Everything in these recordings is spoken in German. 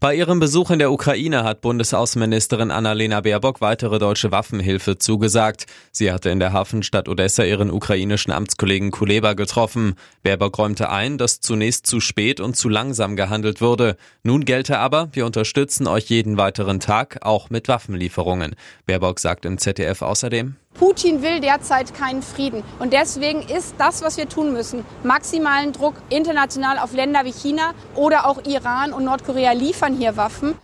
Bei ihrem Besuch in der Ukraine hat Bundesaußenministerin Annalena Baerbock weitere deutsche Waffenhilfe zugesagt. Sie hatte in der Hafenstadt Odessa ihren ukrainischen Amtskollegen Kuleba getroffen. Baerbock räumte ein, dass zunächst zu spät und zu langsam gehandelt wurde. Nun gelte aber, wir unterstützen euch jeden weiteren Tag, auch mit Waffenlieferungen. Baerbock sagt im ZDF außerdem, Putin will derzeit keinen Frieden. Und deswegen ist das, was wir tun müssen, maximalen Druck international auf Länder wie China oder auch Iran und Nordkorea liefern hier Waffen.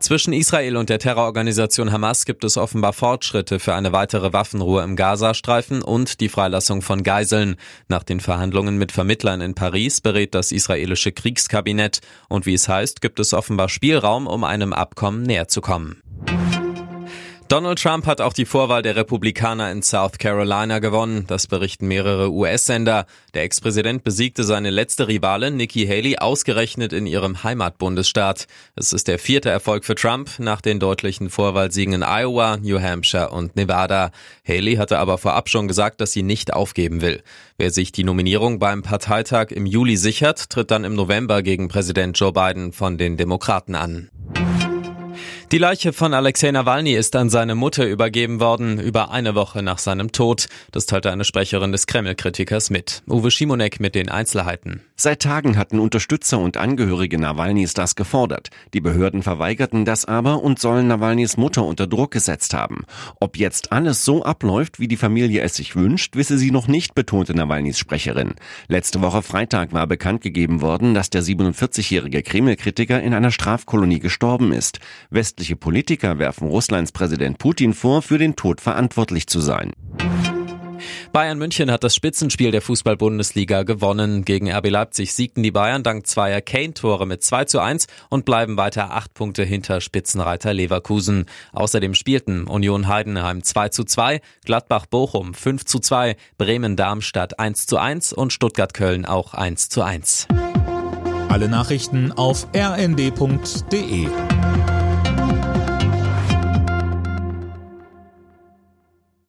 Zwischen Israel und der Terrororganisation Hamas gibt es offenbar Fortschritte für eine weitere Waffenruhe im Gazastreifen und die Freilassung von Geiseln. Nach den Verhandlungen mit Vermittlern in Paris berät das israelische Kriegskabinett und wie es heißt, gibt es offenbar Spielraum, um einem Abkommen näher zu kommen. Donald Trump hat auch die Vorwahl der Republikaner in South Carolina gewonnen. Das berichten mehrere US-Sender. Der Ex-Präsident besiegte seine letzte Rivalin Nikki Haley ausgerechnet in ihrem Heimatbundesstaat. Es ist der vierte Erfolg für Trump nach den deutlichen Vorwahlsiegen in Iowa, New Hampshire und Nevada. Haley hatte aber vorab schon gesagt, dass sie nicht aufgeben will. Wer sich die Nominierung beim Parteitag im Juli sichert, tritt dann im November gegen Präsident Joe Biden von den Demokraten an. Die Leiche von Alexei Nawalny ist an seine Mutter übergeben worden, über eine Woche nach seinem Tod. Das teilte eine Sprecherin des Kreml-Kritikers mit. Uwe Schimonek mit den Einzelheiten. Seit Tagen hatten Unterstützer und Angehörige Nawalnys das gefordert. Die Behörden verweigerten das aber und sollen Nawalnys Mutter unter Druck gesetzt haben. Ob jetzt alles so abläuft, wie die Familie es sich wünscht, wisse sie noch nicht, betonte Nawalnys Sprecherin. Letzte Woche Freitag war bekannt gegeben worden, dass der 47-jährige Kreml-Kritiker in einer Strafkolonie gestorben ist. West Westliche Politiker werfen Russlands Präsident Putin vor, für den Tod verantwortlich zu sein. Bayern München hat das Spitzenspiel der Fußball-Bundesliga gewonnen. Gegen RB Leipzig siegten die Bayern dank zweier Kane-Tore mit 2 zu 1 und bleiben weiter acht Punkte hinter Spitzenreiter Leverkusen. Außerdem spielten Union Heidenheim 2 zu 2, Gladbach Bochum 5 zu 2, Bremen Darmstadt 1 zu 1 und Stuttgart Köln auch 1 zu 1. Alle Nachrichten auf rnd.de